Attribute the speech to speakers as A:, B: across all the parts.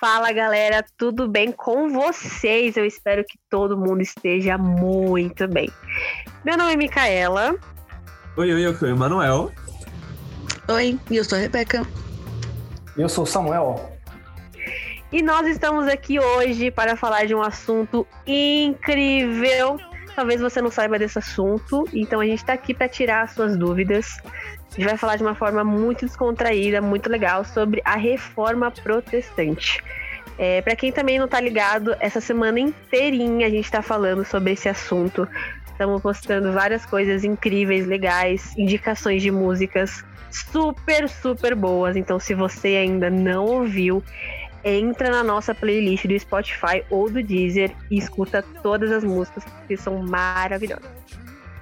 A: Fala galera, tudo bem com vocês? Eu espero que todo mundo esteja muito bem. Meu nome é Micaela.
B: Oi, oi, eu sou o Emanuel.
C: Oi, eu sou a Rebeca.
D: Eu sou o Samuel.
A: E nós estamos aqui hoje para falar de um assunto incrível. Talvez você não saiba desse assunto, então a gente está aqui para tirar as suas dúvidas. A gente vai falar de uma forma muito descontraída, muito legal, sobre a reforma protestante. É, para quem também não tá ligado, essa semana inteirinha a gente está falando sobre esse assunto. Estamos postando várias coisas incríveis, legais, indicações de músicas super, super boas. Então, se você ainda não ouviu, entra na nossa playlist do Spotify ou do Deezer e escuta todas as músicas que são maravilhosas.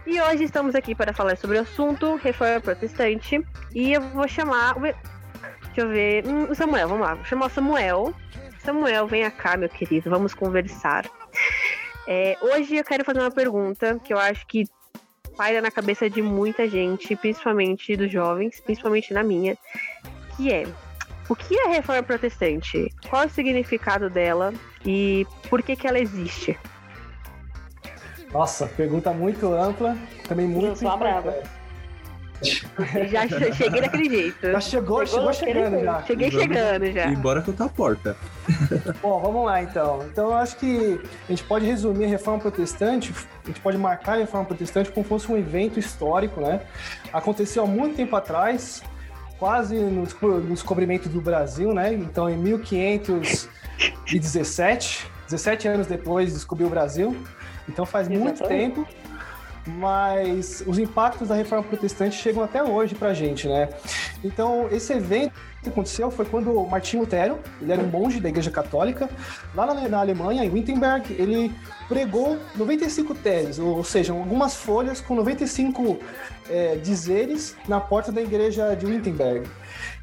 A: E hoje estamos aqui para falar sobre o assunto reforma protestante. E eu vou chamar. Deixa eu ver. Hum, o Samuel, vamos lá. Vou chamar o Samuel. Samuel, venha cá, meu querido. Vamos conversar. É, hoje eu quero fazer uma pergunta que eu acho que paira na cabeça de muita gente, principalmente dos jovens, principalmente na minha, que é o que é a reforma protestante? Qual é o significado dela e por que, que ela existe?
D: Nossa, pergunta muito ampla, também muito.
A: Eu sou brava. Já cheguei daquele jeito.
D: Já chegou, chegou, chegou chegando já.
A: Cheguei chegando já.
B: E bora contar a porta.
D: Bom, vamos lá então. Então eu acho que a gente pode resumir a reforma protestante, a gente pode marcar a reforma protestante como fosse um evento histórico, né? Aconteceu há muito tempo atrás, quase no descobrimento do Brasil, né? Então em 1517, 17 anos depois descobriu o Brasil. Então faz Exatamente. muito tempo, mas os impactos da reforma protestante chegam até hoje para a gente, né? Então esse evento que aconteceu foi quando Martinho Lutero, ele era um monge da Igreja Católica, lá na, na Alemanha, em Wittenberg, ele pregou 95 teses, ou, ou seja, algumas folhas com 95 é, dizeres na porta da igreja de Wittenberg.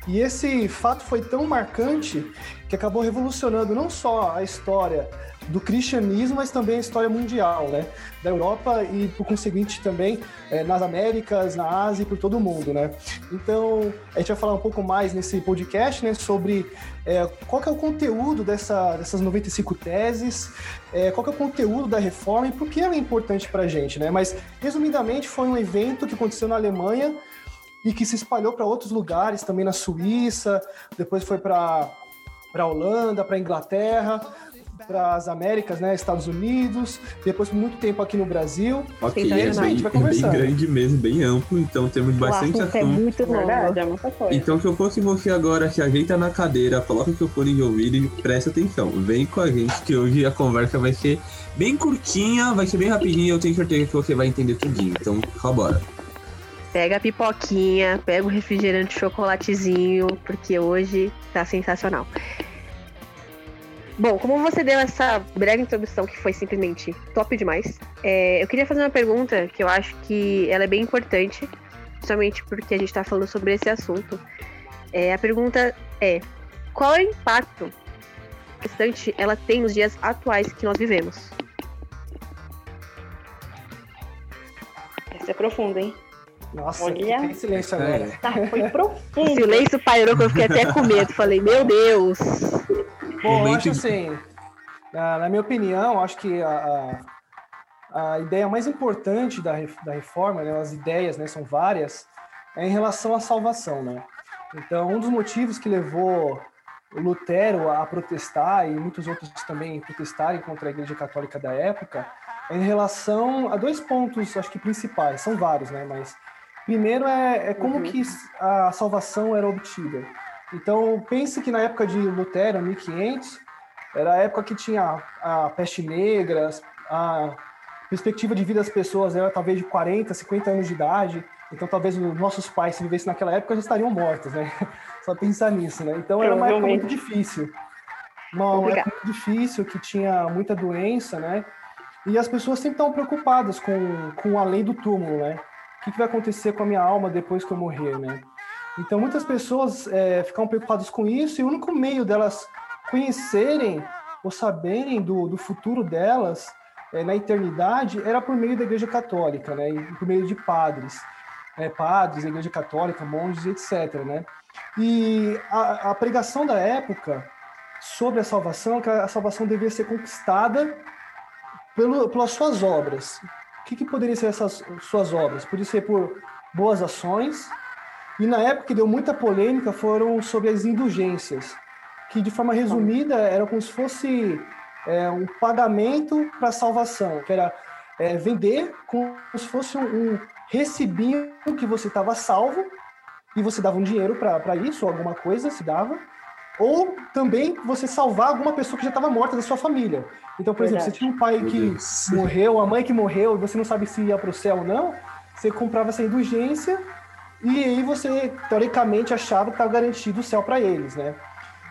D: E esse fato foi tão marcante que acabou revolucionando não só a história do cristianismo, mas também a história mundial, né? Da Europa e, por conseguinte, também é, nas Américas, na Ásia e por todo o mundo, né? Então, a gente vai falar um pouco mais nesse podcast, né? Sobre é, qual que é o conteúdo dessa, dessas 95 teses, é, qual que é o conteúdo da reforma e por que ela é importante para a gente, né? Mas, resumidamente, foi um evento que aconteceu na Alemanha e que se espalhou para outros lugares, também na Suíça, depois foi para para Holanda, para Inglaterra, para as Américas, né, Estados Unidos, depois por muito tempo aqui no Brasil.
B: Ok, então, é, bem, é bem grande mesmo, bem amplo, então temos bastante assunto.
A: É muito verdade, é muita coisa.
B: Então que eu fosse você agora, se ajeita na cadeira, coloca o seu fone de ouvido e presta atenção. Vem com a gente que hoje a conversa vai ser bem curtinha, vai ser bem rapidinha, eu tenho certeza que você vai entender tudinho. Então, bora.
A: Pega a pipoquinha, pega o refrigerante chocolatezinho, porque hoje tá sensacional. Bom, como você deu essa breve introdução que foi simplesmente top demais, é, eu queria fazer uma pergunta que eu acho que ela é bem importante, principalmente porque a gente está falando sobre esse assunto. É, a pergunta é: qual é o impacto que ela tem nos dias atuais que nós vivemos? Essa é profunda, hein?
D: Nossa, Olha... tem silêncio agora. É.
A: Tá, foi profundo. O silêncio pairou que eu fiquei até com medo. Falei, meu Deus.
D: Bom, eu acho assim, na, minha opinião, acho que a, a, a, ideia mais importante da, da reforma, né, as ideias né, são várias, é em relação à salvação. Né? Então, um dos motivos que levou Lutero a protestar e muitos outros também protestarem contra a Igreja Católica da época é em relação a dois pontos, acho que principais, são vários, né? Mas primeiro é, é como uhum. que a salvação era obtida. Então, pense que na época de Lutero, 1500, era a época que tinha a peste negra, a perspectiva de vida das pessoas era talvez de 40, 50 anos de idade. Então, talvez os nossos pais, se vivessem naquela época, já estariam mortos, né? Só pensar nisso, né? Então, era uma época muito difícil. Uma, uma época muito difícil, que tinha muita doença, né? E as pessoas sempre estão preocupadas com, com a lei do túmulo, né? O que, que vai acontecer com a minha alma depois que eu morrer, né? Então, muitas pessoas é, ficam preocupadas com isso e o único meio delas conhecerem ou saberem do, do futuro delas é, na eternidade era por meio da Igreja Católica, né? E por meio de padres, é, padres, Igreja Católica, monges, etc. Né? E a, a pregação da época sobre a salvação, que a salvação devia ser conquistada pelo, pelas suas obras. O que, que poderiam ser essas suas obras? Podia ser por boas ações, e na época que deu muita polêmica foram sobre as indulgências, que de forma resumida era como se fosse é, um pagamento para salvação, que era é, vender como se fosse um, um recibinho que você estava salvo e você dava um dinheiro para isso, ou alguma coisa se dava, ou também você salvar alguma pessoa que já estava morta da sua família. Então, por Verdade. exemplo, você tinha um pai que morreu, a mãe que morreu, e você não sabe se ia para o céu ou não, você comprava essa indulgência e aí você, teoricamente, achava que estava garantido o céu para eles, né?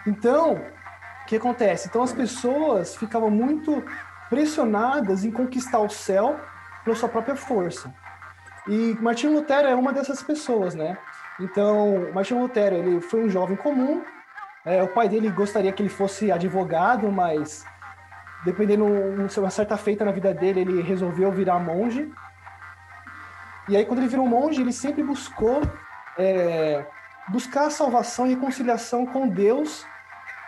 D: Então, o que acontece? Então, as pessoas ficavam muito pressionadas em conquistar o céu pela sua própria força. E Martinho Lutero é uma dessas pessoas, né? Então, Martinho Lutero, ele foi um jovem comum, é, o pai dele gostaria que ele fosse advogado, mas dependendo de uma certa feita na vida dele, ele resolveu virar monge. E aí, quando ele virou monge, ele sempre buscou é, buscar a salvação e reconciliação com Deus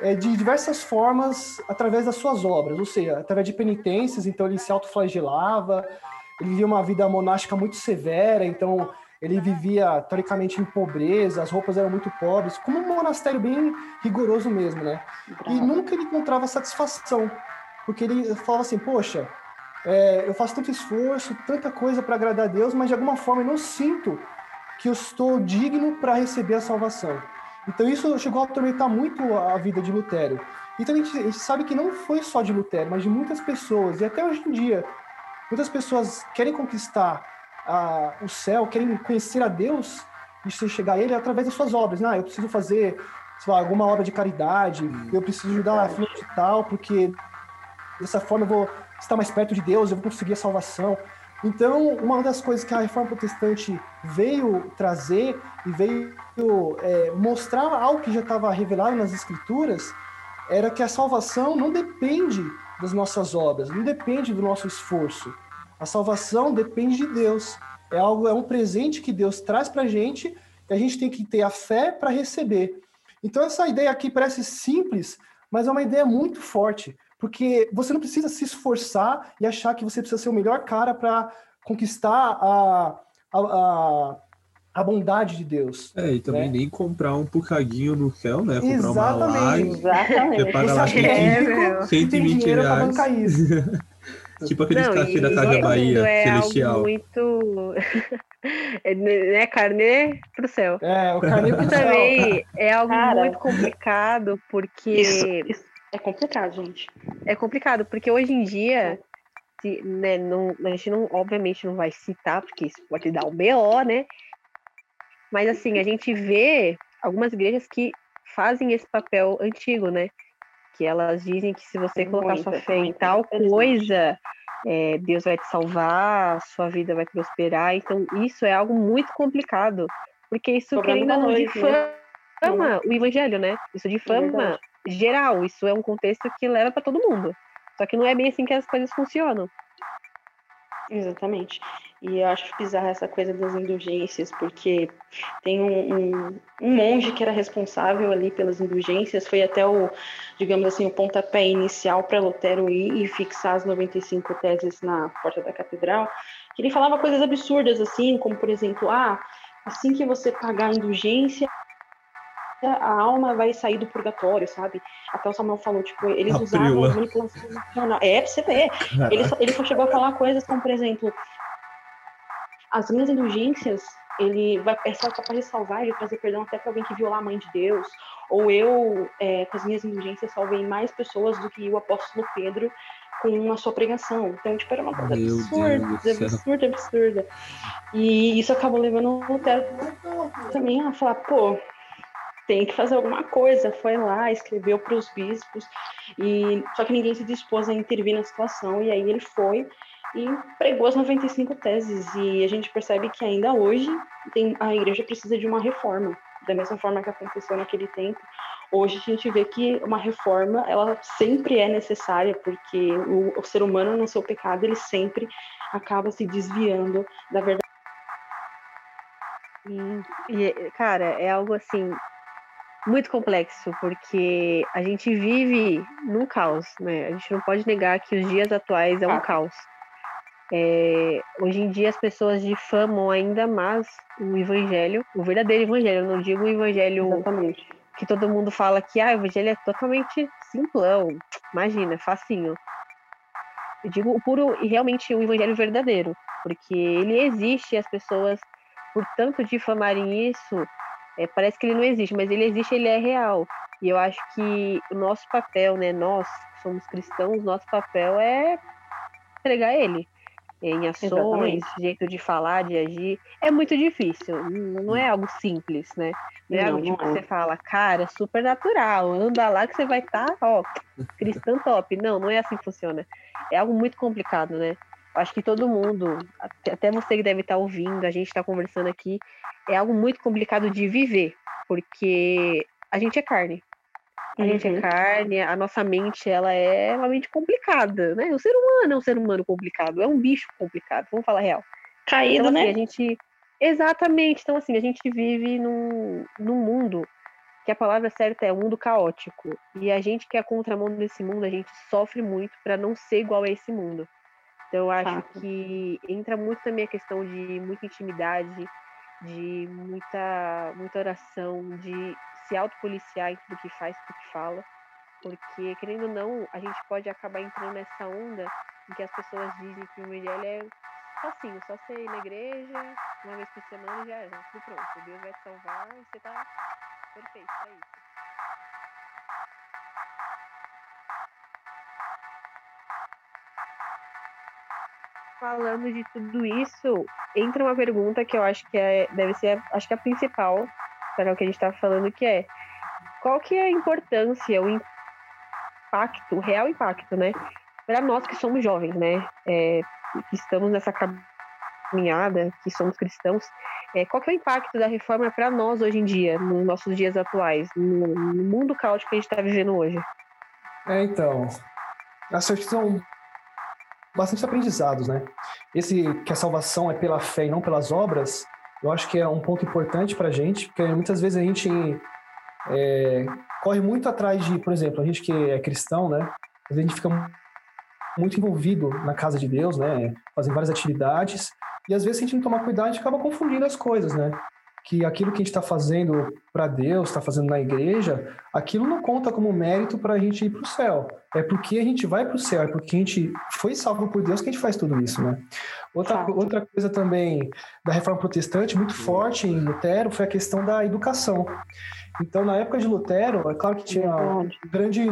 D: é, de diversas formas através das suas obras, ou seja, através de penitências. Então, ele se autoflagelava, ele vivia uma vida monástica muito severa, então ele vivia teoricamente em pobreza, as roupas eram muito pobres, como um monastério bem rigoroso mesmo, né? E nunca ele encontrava satisfação, porque ele falava assim: Poxa, é, eu faço tanto esforço, tanta coisa para agradar a Deus, mas de alguma forma eu não sinto que eu estou digno para receber a salvação. Então isso chegou a atormentar muito a vida de Lutero. Então a gente, a gente sabe que não foi só de Lutero, mas de muitas pessoas, e até hoje em dia, muitas pessoas querem conquistar a, o céu, querem conhecer a Deus e se chegar a Ele através das suas obras. Ah, eu preciso fazer lá, alguma obra de caridade, hum. eu preciso ajudar a filha de tal, porque dessa forma eu vou estar mais perto de Deus, eu vou conseguir a salvação. Então, uma das coisas que a reforma protestante veio trazer e veio é, mostrar algo que já estava revelado nas escrituras era que a salvação não depende das nossas obras, não depende do nosso esforço. A salvação depende de Deus. É algo, é um presente que Deus traz para a gente e a gente tem que ter a fé para receber. Então essa ideia aqui parece simples, mas é uma ideia muito forte, porque você não precisa se esforçar e achar que você precisa ser o melhor cara para conquistar a, a, a, a, bondade de Deus.
B: É, e também né? nem comprar um pucadinho no céu, né? Comprar
D: exatamente,
B: uma live.
C: Exatamente.
B: Você paga lá 120 reais. Tipo aqueles café da Casa Bahia,
A: é
B: celestial.
A: muito. é, né, carne pro céu.
D: É, o carne pro céu.
A: também é algo Cara, muito complicado, porque.
C: Isso, isso, é complicado, gente.
A: É complicado, porque hoje em dia. Se, né, não, a gente não, obviamente não vai citar, porque isso pode dar um BO, né? Mas assim, a gente vê algumas igrejas que fazem esse papel antigo, né? que elas dizem que se você colocar muita, sua fé em tal coisa, é, Deus vai te salvar, sua vida vai prosperar. Então, isso é algo muito complicado, porque isso querendo ou não difama né? o evangelho, né? Isso difama é geral, isso é um contexto que leva para todo mundo. Só que não é bem assim que as coisas funcionam.
C: Exatamente. E eu acho bizarra essa coisa das indulgências, porque tem um, um, um, monge que era responsável ali pelas indulgências, foi até o, digamos assim, o pontapé inicial para Lutero ir e fixar as 95 teses na porta da catedral, que ele falava coisas absurdas, assim, como, por exemplo, ah, assim que você pagar a indulgência, a alma vai sair do purgatório, sabe? Até o Samuel falou, tipo, eles a usavam manipulação emocional. É, pra você ver. Ele, ele só chegou a falar coisas como, por exemplo, as minhas indulgências, ele vai é capaz de salvar, e trazer perdão até para alguém que violar a mãe de Deus. Ou eu, é, com as minhas indulgências, salvei mais pessoas do que o apóstolo Pedro com a sua pregação. Então, tipo, era uma coisa Meu absurda, absurda, absurda. E isso acabou levando o Lutero também a falar, pô, tem que fazer alguma coisa. Foi lá, escreveu para os bispos, e só que ninguém se dispôs a intervir na situação, e aí ele foi e pregou as 95 teses. E a gente percebe que ainda hoje tem, a igreja precisa de uma reforma, da mesma forma que aconteceu naquele tempo. Hoje a gente vê que uma reforma ela sempre é necessária, porque o, o ser humano, no seu pecado, ele sempre acaba se desviando da verdade.
A: E, cara, é algo assim muito complexo, porque a gente vive num caos, né? A gente não pode negar que os dias atuais é um ah. caos. É, hoje em dia as pessoas difamam ainda mais o evangelho, o verdadeiro evangelho, eu não digo o evangelho Exatamente. que todo mundo fala que ah, o evangelho é totalmente simplão, imagina, facinho. Eu digo o puro e realmente o evangelho verdadeiro, porque ele existe e as pessoas, por tanto difamarem isso, é, parece que ele não existe, mas ele existe, ele é real. E eu acho que o nosso papel, né, nós somos cristãos, nosso papel é pregar ele em ações, Exatamente. jeito de falar, de agir. É muito difícil, não é algo simples, né? Não é não, algo tipo que você fala, cara, super natural, anda lá que você vai estar, tá, ó, cristão top. Não, não é assim que funciona. É algo muito complicado, né? Acho que todo mundo, até você que deve estar ouvindo, a gente está conversando aqui, é algo muito complicado de viver, porque a gente é carne. A uhum. gente é uhum. carne, a nossa mente ela é uma mente complicada, né? O ser humano é um ser humano complicado, é um bicho complicado, vamos falar real.
C: Caído,
A: então, assim,
C: né?
A: A gente... Exatamente. Então, assim, a gente vive num, num mundo que a palavra certa é um mundo caótico. E a gente que é contramão desse mundo, a gente sofre muito para não ser igual a esse mundo. Então, eu acho Fato. que entra muito também a questão de muita intimidade, de muita, muita oração, de se autopoliciar em tudo que faz, tudo que fala. Porque, querendo ou não, a gente pode acabar entrando nessa onda em que as pessoas dizem que o evangelho é assim, só você ir na igreja uma vez por semana já é, tudo pronto. Deus vai te salvar e você tá perfeito, é isso. Falando de tudo isso, entra uma pergunta que eu acho que é, deve ser, acho que é a principal para o que a gente está falando, que é qual que é a importância, o impacto, o real impacto, né, para nós que somos jovens, né, é, que estamos nessa caminhada, que somos cristãos, é, qual que é o impacto da reforma para nós hoje em dia, nos nossos dias atuais, no, no mundo caótico que a gente está vivendo hoje?
D: É, então, acho que são bastante aprendizados, né? Esse que a salvação é pela fé e não pelas obras, eu acho que é um ponto importante para a gente, porque muitas vezes a gente é, corre muito atrás de, por exemplo, a gente que é cristão, né? A gente fica muito envolvido na casa de Deus, né? Fazem várias atividades e às vezes se a gente não tomar cuidado, a gente acaba confundindo as coisas, né? Que aquilo que a gente está fazendo para Deus, está fazendo na igreja, aquilo não conta como mérito para a gente ir para o céu. É porque a gente vai para o céu, é porque a gente foi salvo por Deus que a gente faz tudo isso, né? Outra, outra coisa também da reforma protestante, muito forte em Lutero, foi a questão da educação. Então, na época de Lutero, é claro que tinha um grande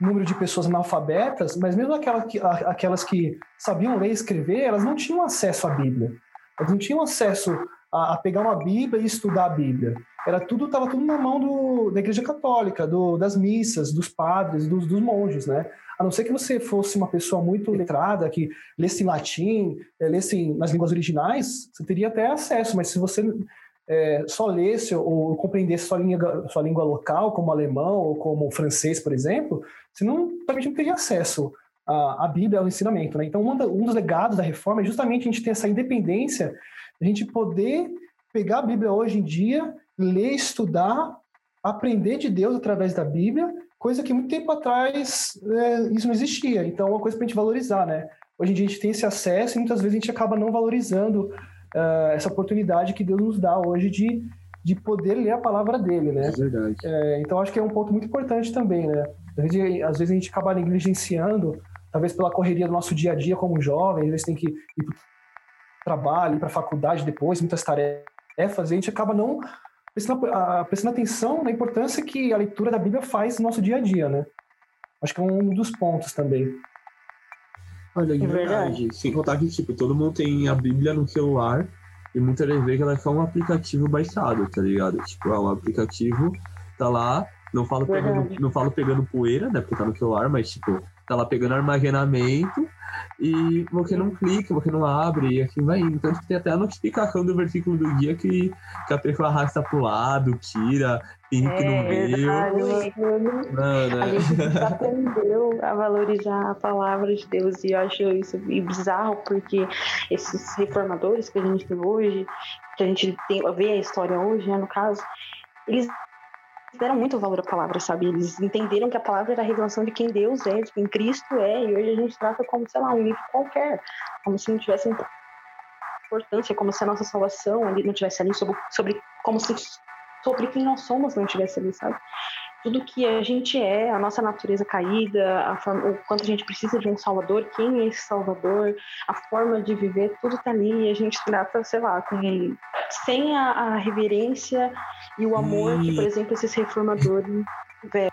D: número de pessoas analfabetas, mas mesmo aquelas que, aquelas que sabiam ler e escrever, elas não tinham acesso à Bíblia. Elas não tinham acesso a, a, pegar uma Bíblia e estudar a Bíblia. Era tudo, estava tudo na mão do, da Igreja Católica, do, das missas, dos padres, dos, dos, monges, né? A não ser que você fosse uma pessoa muito letrada, que lesse em latim, é, lesse nas línguas originais, você teria até acesso, mas se você é, só lesse ou compreendesse sua língua, sua língua local, como alemão ou como francês, por exemplo, você não, também não teria acesso à, à Bíblia, ao ensinamento. Né? Então, um, da, um dos legados da reforma é justamente a gente ter essa independência a gente poder pegar a Bíblia hoje em dia, ler, estudar, aprender de Deus através da Bíblia, coisa que muito tempo atrás é, isso não existia. Então, é uma coisa para a gente valorizar, né? Hoje em dia a gente tem esse acesso e muitas vezes a gente acaba não valorizando uh, essa oportunidade que Deus nos dá hoje de, de poder ler a palavra dele, né?
B: É verdade.
D: É, então, acho que é um ponto muito importante também, né? Às vezes, às vezes a gente acaba negligenciando, talvez pela correria do nosso dia a dia como jovem, às vezes tem que ir trabalho, para a faculdade depois, muitas tarefas, e a gente acaba não prestando, prestando atenção na importância que a leitura da Bíblia faz no nosso dia a dia, né? Acho que é um dos pontos também.
B: Olha, de é verdade. verdade. Sem contar que, tipo, todo mundo tem a Bíblia no celular e muitas vezes ela é só um aplicativo baixado, tá ligado? Tipo, é um aplicativo, tá lá, não falo, pegando, não falo pegando poeira, né? Porque tá no celular, mas, tipo, tá lá pegando armazenamento e você não clica, você não abre e assim vai indo. Tanto que tem até a notificação do versículo do dia que, que a pessoa arrasta pro lado, tira, pinta é, no meio.
C: Mano, a gente aprendeu a valorizar a palavra de Deus e eu acho isso bizarro porque esses reformadores que a gente tem hoje, que a gente tem, vê a história hoje, né, no caso, eles deram muito valor à palavra, sabe? Eles entenderam que a palavra era a revelação de quem Deus é, de quem Cristo é, e hoje a gente trata como, sei lá, um livro qualquer, como se não tivesse importância, como se a nossa salvação ali não tivesse ali sobre, sobre como se sobre quem nós somos não tivesse ali, sabe? Tudo que a gente é, a nossa natureza caída, a forma, o quanto a gente precisa de um salvador, quem é esse salvador, a forma de viver, tudo tá ali e a gente trata, sei lá, com sem a, a reverência e o amor que, por exemplo, esses reformadores tiveram.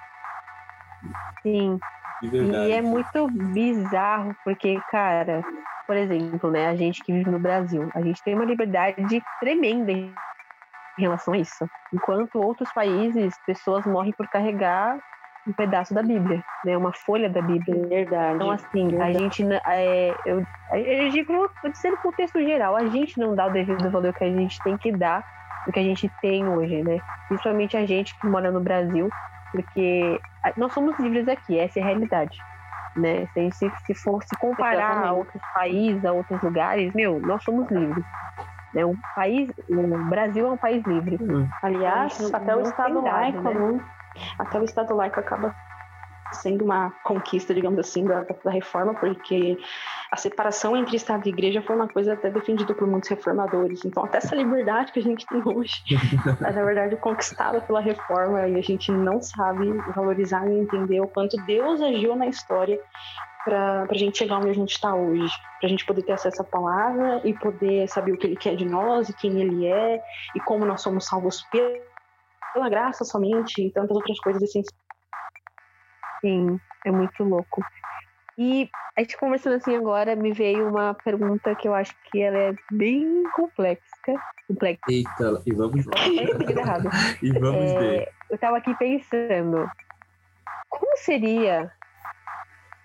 A: Sim. E é muito bizarro, porque, cara, por exemplo, né, a gente que vive no Brasil, a gente tem uma liberdade tremenda em relação a isso. Enquanto outros países, pessoas morrem por carregar um pedaço da Bíblia, né? Uma folha da Bíblia.
C: Verdade.
A: Então, assim, verdade. a gente. É, eu, eu digo, vou dizer no contexto geral, a gente não dá o devido valor que a gente tem que dar do que a gente tem hoje, né? Principalmente a gente que mora no Brasil, porque nós somos livres aqui, essa é a realidade. Né? Se, se, se for se comparar Exatamente. a outros países, a outros lugares, meu, nós somos livres. Né? Um país, o Brasil é um país livre.
C: Hum. Aliás, até o Estado laico, né? né? Até o Estado laico acaba sendo uma conquista, digamos assim, da, da, reforma, porque a separação entre Estado e Igreja foi uma coisa até defendida por muitos reformadores. Então, até essa liberdade que a gente tem hoje é, na verdade, conquistada pela reforma e a gente não sabe valorizar e entender o quanto Deus agiu na história para a gente chegar onde a gente está hoje, para a gente poder ter acesso à palavra e poder saber o que Ele quer de nós e quem Ele é e como nós somos salvos pela, pela graça somente e tantas outras coisas essenciais.
A: Sim, é muito louco. E a gente conversando assim agora, me veio uma pergunta que eu acho que ela é bem complexa. complexa.
B: Eita, e vamos
A: errado.
B: e vamos é, ver.
A: Eu estava aqui pensando, como seria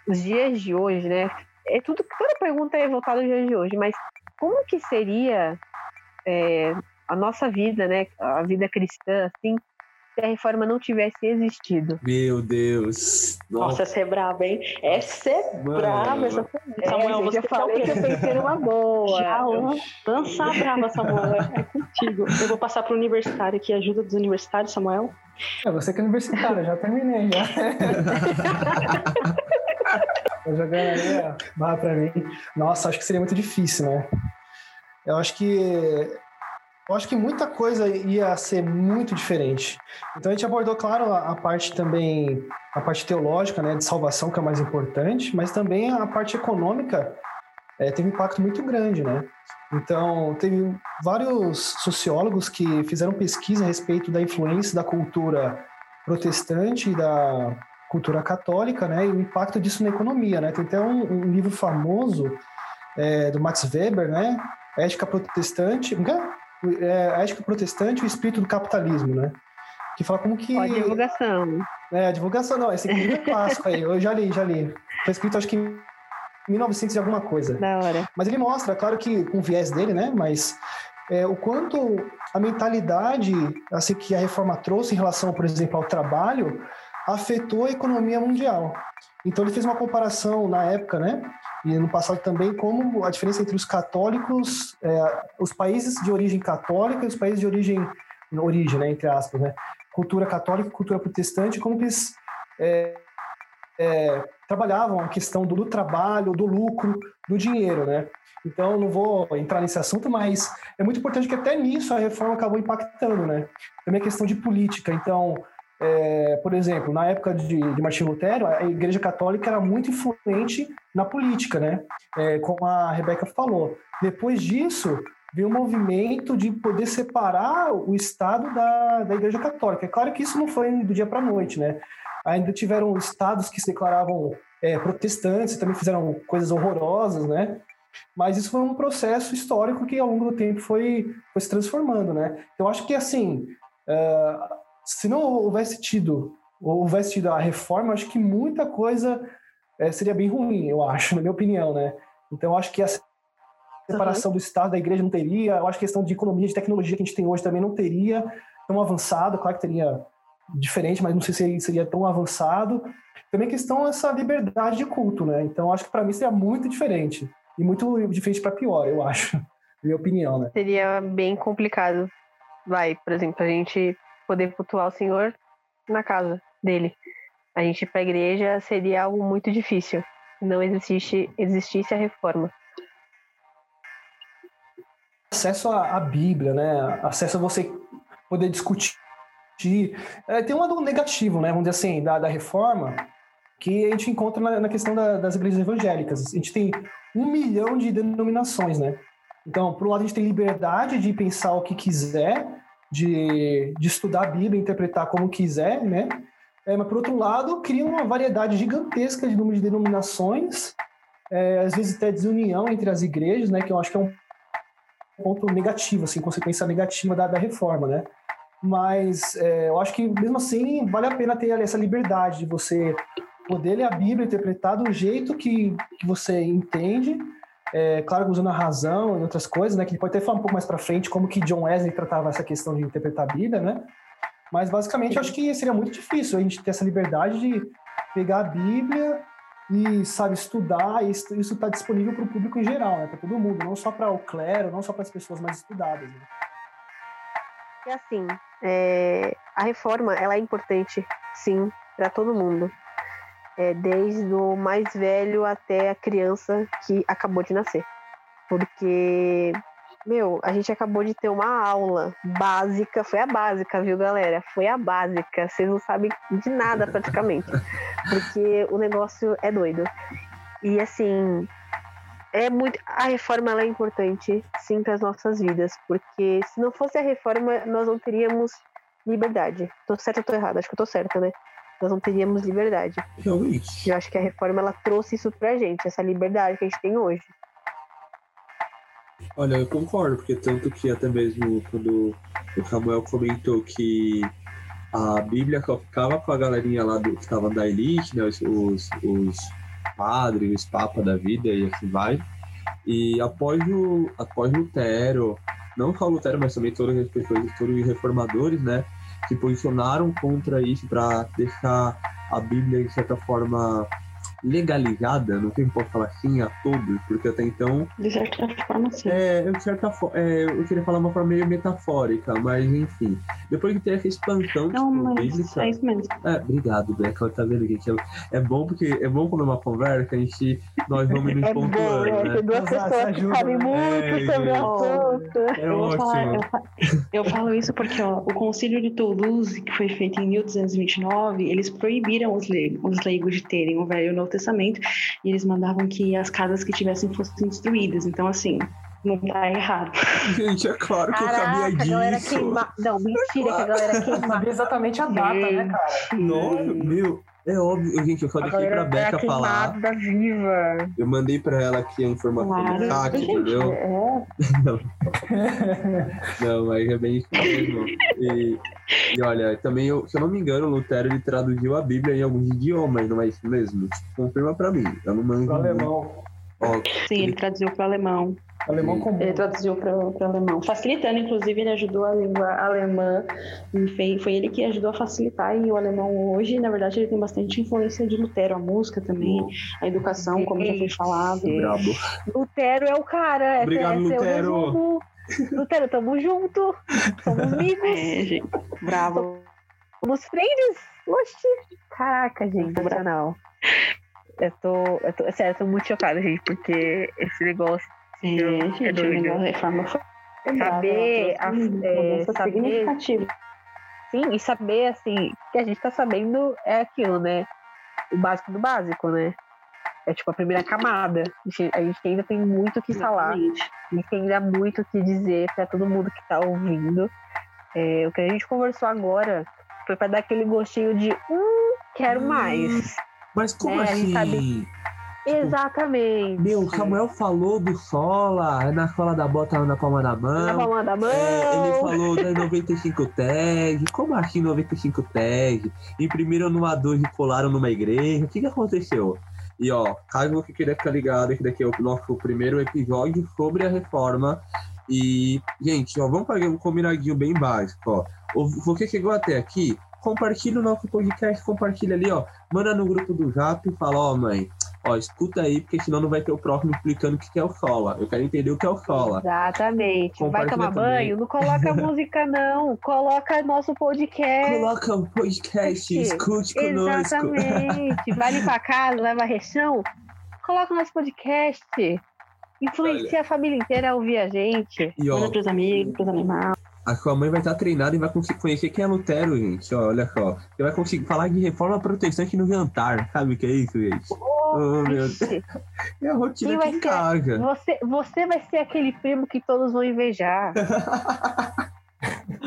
A: os dias de hoje, né? É tudo, toda pergunta é voltada aos dias de hoje, mas como que seria é, a nossa vida, né? A vida cristã, assim, se a reforma não tivesse existido.
B: Meu Deus.
C: Nossa, Nossa essa é braba, hein? Essa é Mano. braba, essa
A: é, Samuel, você já falei que eu pensei numa boa.
C: Já lança a brava, Samuel. É contigo. Eu vou passar para o universitário aqui, ajuda dos universitários, Samuel.
D: É você que é universitário, já terminei já. eu jogando ali, ó, barra pra mim. Nossa, acho que seria muito difícil, né? Eu acho que eu acho que muita coisa ia ser muito diferente. Então a gente abordou, claro, a, parte também, a parte teológica, né, de salvação, que é mais importante, mas também a parte econômica é, teve um impacto muito grande, né? Então, teve vários sociólogos que fizeram pesquisa a respeito da influência da cultura protestante e da cultura católica, né, e o impacto disso na economia, né? Tem até um, um livro famoso é, do Max Weber, né, Ética Protestante, é, a ética protestante e o espírito do capitalismo, né? Que fala como que.
A: a divulgação.
D: É, a divulgação, não. Esse livro é clássico aí. Eu já li, já li. Foi escrito, acho que em 1900 e alguma coisa.
A: Da hora.
D: Mas ele mostra, claro que com o viés dele, né? Mas é, o quanto a mentalidade assim, que a reforma trouxe em relação, por exemplo, ao trabalho, afetou a economia mundial. Então ele fez uma comparação na época, né? E no passado também, como a diferença entre os católicos, é, os países de origem católica e os países de origem, origem, né, entre aspas, né? Cultura católica e cultura protestante, como eles é, é, trabalhavam a questão do, do, trabalho, do lucro, do dinheiro, né? Então, não vou entrar nesse assunto, mas é muito importante que até nisso a reforma acabou impactando, né? Também a questão de política. Então, é, por exemplo, na época de, de Martinho Lutero, a Igreja Católica era muito influente na política, né? É, como a Rebeca falou. Depois disso, veio um movimento de poder separar o Estado da, da Igreja Católica. É claro que isso não foi do dia para a noite, né? Ainda tiveram estados que se declaravam é, protestantes, também fizeram coisas horrorosas, né? Mas isso foi um processo histórico que ao longo do tempo foi, foi se transformando, né? Então, acho que, assim, uh, se não houvesse tido, ou houvesse tido a reforma, acho que muita coisa é, seria bem ruim, eu acho, na minha opinião, né? Então, acho que a separação uhum. do Estado da Igreja não teria, eu acho que a questão de economia, de tecnologia que a gente tem hoje também não teria tão avançado, claro que teria diferente, mas não sei se seria tão avançado. Também a questão essa liberdade de culto, né? Então, acho que para mim seria muito diferente, e muito diferente para pior, eu acho, na minha opinião, né?
A: Seria bem complicado. Vai, por exemplo, a gente poder cultuar o Senhor na casa dele. A gente ir pra igreja seria algo muito difícil. Não existisse, existisse a reforma.
D: Acesso à, Bíblia, né? Acesso a você poder discutir. É, tem um lado negativo, né? Vamos dizer assim, da, da reforma, que a gente encontra na, na questão da, das igrejas evangélicas. A gente tem um milhão de denominações, né? Então, por um lado, a gente tem liberdade de pensar o que quiser, de, de estudar a Bíblia, interpretar como quiser, né? É, mas, por outro lado, cria uma variedade gigantesca de número de denominações, é, às vezes até desunião entre as igrejas, né? Que eu acho que é um ponto negativo, assim, consequência negativa da, da reforma, né? Mas é, eu acho que, mesmo assim, vale a pena ter ali, essa liberdade de você poder ler a Bíblia, interpretar do jeito que, que você entende, é, claro, usando a razão e outras coisas, né? Que pode até falar um pouco mais para frente como que John Wesley tratava essa questão de interpretar a Bíblia, né? Mas basicamente eu acho que seria muito difícil a gente ter essa liberdade de pegar a Bíblia e sabe estudar. E isso está disponível para o público em geral, né? Para todo mundo, não só para o clero, não só para as pessoas mais estudadas. Né?
A: E assim, é, a reforma ela é importante, sim, para todo mundo é, desde o mais velho até a criança que acabou de nascer. Porque, meu, a gente acabou de ter uma aula básica, foi a básica, viu, galera? Foi a básica, vocês não sabem de nada praticamente, porque o negócio é doido. E assim, é muito. A reforma é importante, sim, para as nossas vidas, porque se não fosse a reforma, nós não teríamos liberdade. Tô certa ou tô errada? Acho que eu tô certa, né? Nós não teríamos liberdade.
B: Realmente.
A: Eu acho que a reforma ela trouxe isso pra gente, essa liberdade que a gente tem hoje.
B: Olha, eu concordo, porque tanto que até mesmo quando o Samuel comentou que a Bíblia ficava com a galerinha lá do, que estava da elite, né, os, os, os padres, os papas da vida e assim vai. E após o após Lutero, não só Lutero, mas também todos pessoas, todos os reformadores, né, se posicionaram contra isso para deixar a Bíblia, de certa forma, legalizada, não sei se posso falar assim, a todos, porque até então.
C: De certa forma, sim.
B: É, de certa forma. É, eu queria falar uma forma meio metafórica, mas enfim. Depois de ter essa expansão
C: não, tipo, mas bíblica. É isso mesmo.
B: É, obrigado, Beca. Tá vendo aqui? É, é bom porque é bom comer uma conversa, a gente. Nós vamos nos é pontuando.
A: Bom, né? Tem duas pessoas que sabem muito é, sobre o assunto.
B: É eu ótimo.
C: Falar, eu, falo, eu, falo isso porque ó, o Concílio de Toulouse, que foi feito em 1229, eles proibiram os leigos, os leigos de terem o Velho Novo Testamento e eles mandavam que as casas que tivessem fossem destruídas. Então, assim, não tá errado.
B: Gente, é claro que Caraca, eu sabia disso. A galera queima...
A: Não, mentira é que a galera queima.
D: Sabia exatamente a data, né, cara?
B: Nossa, meu. É óbvio, gente, eu falei aqui pra Beca falar.
A: viva.
B: Eu mandei pra ela aqui a informação claro, do chat, entendeu? É. Não. não, mas é bem isso mesmo. E, e olha, também, eu, se eu não me engano, o Lutero ele traduziu a Bíblia em alguns idiomas, não é isso mesmo? Confirma pra mim. Eu não manjo.
D: Alemão.
C: Ó, Sim, ele traduziu para alemão.
D: Alemão comum.
C: Ele traduziu para o alemão. Facilitando, inclusive, ele ajudou a língua alemã. E foi ele que ajudou a facilitar. E o alemão hoje, na verdade, ele tem bastante influência de Lutero. A música também, a educação, como já foi falado.
B: Brabo.
A: Lutero é o cara.
B: Obrigado, Lutero.
A: Lutero, tamo junto. Somos amigos.
C: É, gente. Bravo.
A: Somos friends. Oxi. Caraca, gente. Sensacional. Eu tô, eu tô, sério, eu tô muito chocada, gente, porque esse negócio
C: é, gente, é doido. A reforma foi
A: saber, a, é, saber Sim, e saber, assim, que a gente tá sabendo é aquilo, né? O básico do básico, né? É tipo a primeira camada. A gente, a gente ainda tem muito o que falar. A gente tem ainda muito o que dizer para todo mundo que tá ouvindo. É, o que a gente conversou agora foi para dar aquele gostinho de hum, quero hum. mais.
B: Mas como é, assim? Tipo,
A: Exatamente.
B: Meu, o Samuel falou do Sola, é na cola da bota na palma da mão.
A: Na palma da mão.
B: É, ele falou das 95 tag. Como assim 95 tag? Imprimiram numa 12 e colaram numa igreja. O que, que aconteceu? E ó, caso você queira ficar ligado, que daqui é o nosso primeiro episódio sobre a reforma. E, gente, ó, vamos fazer um combinadinho bem básico, ó. Você chegou até aqui, compartilha o nosso podcast, compartilha ali, ó. Manda no grupo do Zap e fala, ó, mãe, ó, escuta aí, porque senão não vai ter o próximo explicando o que é o Sola. Eu quero entender o que é o Sola.
A: Exatamente. Vai tomar banho? Não coloca música, não. Coloca nosso podcast.
B: Coloca o um podcast, escute conosco.
A: Exatamente. Vai limpar a casa, vai varrer chão? Coloca o nosso podcast. Influencia Olha. a família inteira a ouvir a gente.
C: E, ó, Manda pros amigos, pros animais.
B: A sua mãe vai estar treinada e vai conseguir conhecer quem é Lutero, gente. Olha só. Você vai conseguir falar de reforma protestante no jantar. Sabe o que é isso, gente? Oh, meu Deus. É a rotina aqui em casa.
A: Você, você vai ser aquele primo que todos vão invejar.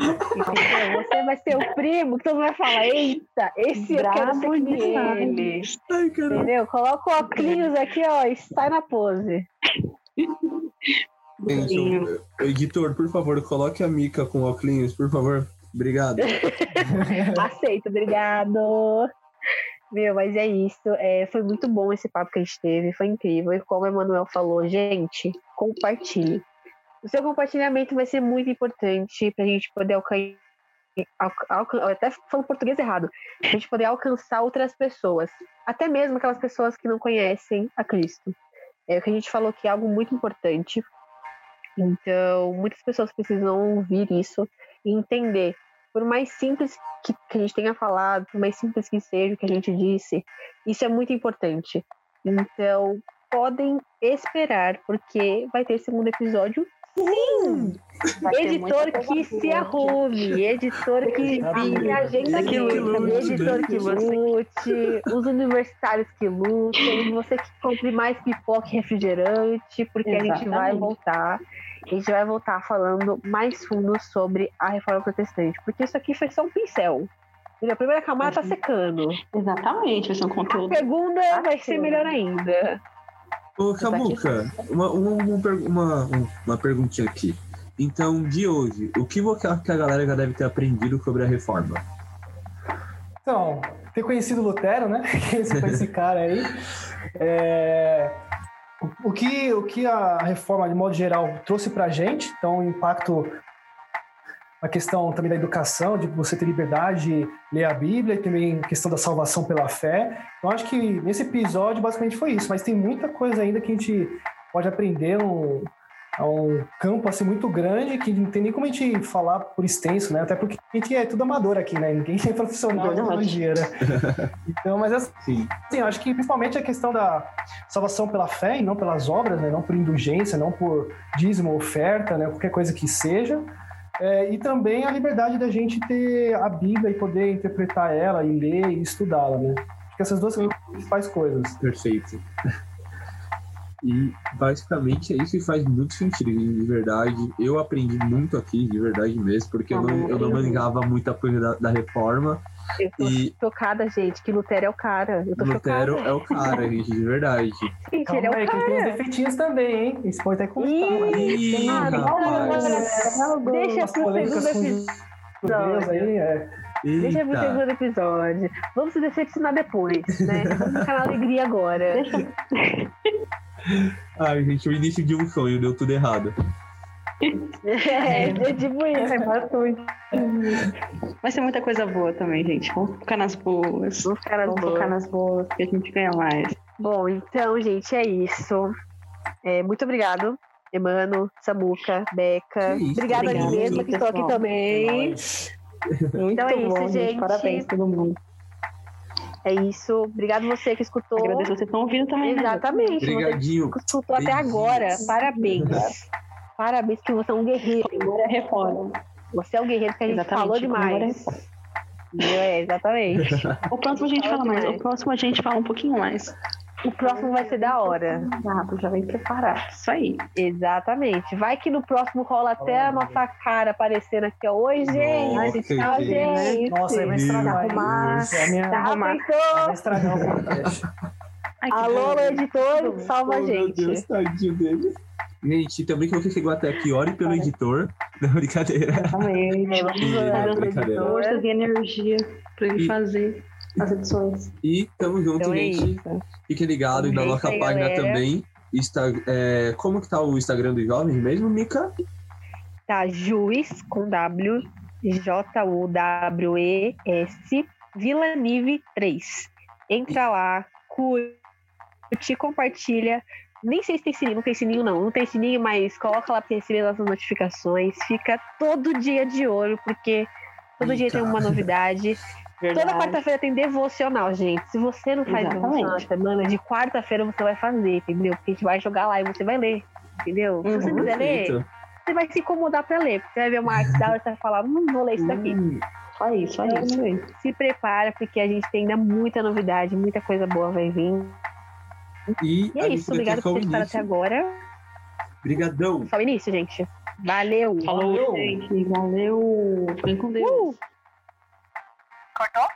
A: Você vai ser o primo que todo mundo vai falar: Eita, esse Bravo eu quero ser que ele. Ai, Entendeu? Coloca o óculos aqui, ó, e sai na pose.
B: Gente, editor, por favor, coloque a Mica com óculos, por favor. Obrigado.
A: Aceito, obrigado. Meu, mas é isso. É, foi muito bom esse papo que a gente teve, foi incrível. E como o Emanuel falou, gente, compartilhe. O seu compartilhamento vai ser muito importante para a gente poder alcançar. até falo português errado, a gente poder alcançar outras pessoas, até mesmo aquelas pessoas que não conhecem a Cristo. É o que a gente falou que é algo muito importante. Então, muitas pessoas precisam ouvir isso e entender. Por mais simples que, que a gente tenha falado, por mais simples que seja o que a gente disse, isso é muito importante. Então, podem esperar, porque vai ter segundo episódio Sim! Editor que se arrume, editor que vive, agenda que lute, editor que lute, os universitários que lutem, você que compre mais pipoca e refrigerante, porque Exatamente. a gente vai voltar. A gente vai voltar falando mais fundo sobre a reforma protestante, porque isso aqui foi só um pincel. A primeira camada tá secando.
C: Exatamente, vai ser um conteúdo.
A: A segunda vai ser melhor ainda.
B: Ô, Camuca, uma, uma, uma, uma, perguntinha aqui. Então, de hoje, o que você acha que a galera já deve ter aprendido sobre a reforma?
D: Então, ter conhecido Lutero, né? Esse foi esse cara aí. É... O que, o que a reforma, de modo geral, trouxe para a gente, então, impacto a questão também da educação, de você ter liberdade de ler a Bíblia, e também a questão da salvação pela fé. Então, acho que nesse episódio, basicamente, foi isso. Mas tem muita coisa ainda que a gente pode aprender um, a um campo assim muito grande que não tem nem como a gente falar por extenso, né? Até porque a gente é tudo amador aqui, né? Ninguém é profissional de teologia, né? Então, mas assim, assim, acho que principalmente a questão da salvação pela fé e não pelas obras, né? Não por indulgência, não por dízimo, oferta, né? Qualquer coisa que seja. É, e também a liberdade da gente ter a Bíblia e poder interpretar ela e ler e estudá-la, né? Acho que essas duas são as principais coisas.
B: Perfeito. E basicamente é isso e faz muito sentido, de verdade. Eu aprendi muito aqui, de verdade mesmo, porque eu não, eu não manjava muita coisa da, da reforma.
A: Eu tô e... tocada, gente, que Lutero é o cara. Eu tô
B: Lutero chocada. é o cara, gente, de verdade.
A: Gente, Calma ele é o
D: aí,
A: cara.
D: tem os defeitinhos também, hein? Isso pode até constar.
A: Ih, rapaz. Deixa pro segundo episódio. Deus aí, é. Eita. Deixa pro segundo episódio. Vamos se decepcionar depois, né? Vamos ficar na alegria agora. Deixa...
B: Ai, gente, o início de um sonho deu tudo errado.
A: É, é tipo isso, é bastante.
C: Vai ser muita coisa boa também, gente. Vamos ficar nas boas.
A: Vamos ficar nas Vamos boas.
C: nas boas, que a gente ganha mais.
A: Bom, então, gente, é isso. É, muito obrigado, Emano, Samuca, Beca. Isso, Obrigada a mim mesma que estou aqui também.
C: Muito então é isso, bom, gente. Parabéns todo mundo.
A: É isso. Obrigado você que escutou.
C: Agradeço vocês estão ouvindo também.
A: Né? Exatamente.
B: Né? Obrigadinho.
A: Você que escutou até agora. Parabéns. Parabéns que você é um guerreiro.
C: Agora é reforma.
A: Você é o guerreiro que a gente exatamente, falou demais. É, exatamente.
C: o próximo a gente fala mais. O próximo a gente fala um pouquinho mais.
A: O próximo vai ser da hora.
C: Exato, já vem preparar. Isso aí.
A: Exatamente. Vai que no próximo rola até a nossa cara aparecendo aqui, ó. Oi, gente. Nossa,
D: tchau, gente. Nossa, vai estragar.
A: Arrumar.
D: É minha...
A: Tá.
D: Vai estragar o podcast.
A: Alô, editor, salva a gente.
B: Deus, tadinho dele. Gente, também que você chegou até aqui, ore pelo editor. Não, brincadeira.
C: Exatamente. Vamos orar pelo Forças e energia pra ele e... fazer as edições.
B: E tamo junto, então é gente. É Fique ligado na nossa página galera. também. Insta, é, como que tá o Instagram dos jovens mesmo, Mica?
A: Tá Juiz com W, J-U-W-E-S, Vila Nive 3. Entra lá, curte curte, compartilha. Nem sei se tem sininho, não tem sininho não, não tem sininho, mas coloca lá para receber nossas notificações. Fica todo dia de olho, porque todo Eita. dia tem uma novidade. Verdade. Toda quarta-feira tem devocional, gente. Se você não faz Exatamente. devocional na semana, de quarta-feira você vai fazer, entendeu? Porque a gente vai jogar lá e você vai ler, entendeu? Se você uhum. quiser ler, você vai se incomodar pra ler. Porque você vai ver uma arte da hora e você vai falar, não vou ler isso daqui. Hum,
C: só isso, só então, isso.
A: Se prepara, porque a gente tem ainda muita novidade, muita coisa boa vai vir.
B: E,
A: e é isso, obrigado por ter estado até agora.
B: Obrigadão.
A: Só o início, gente. Valeu.
C: Falou, Valeu. gente. Valeu. Vem com Deus. Uh.
A: photo.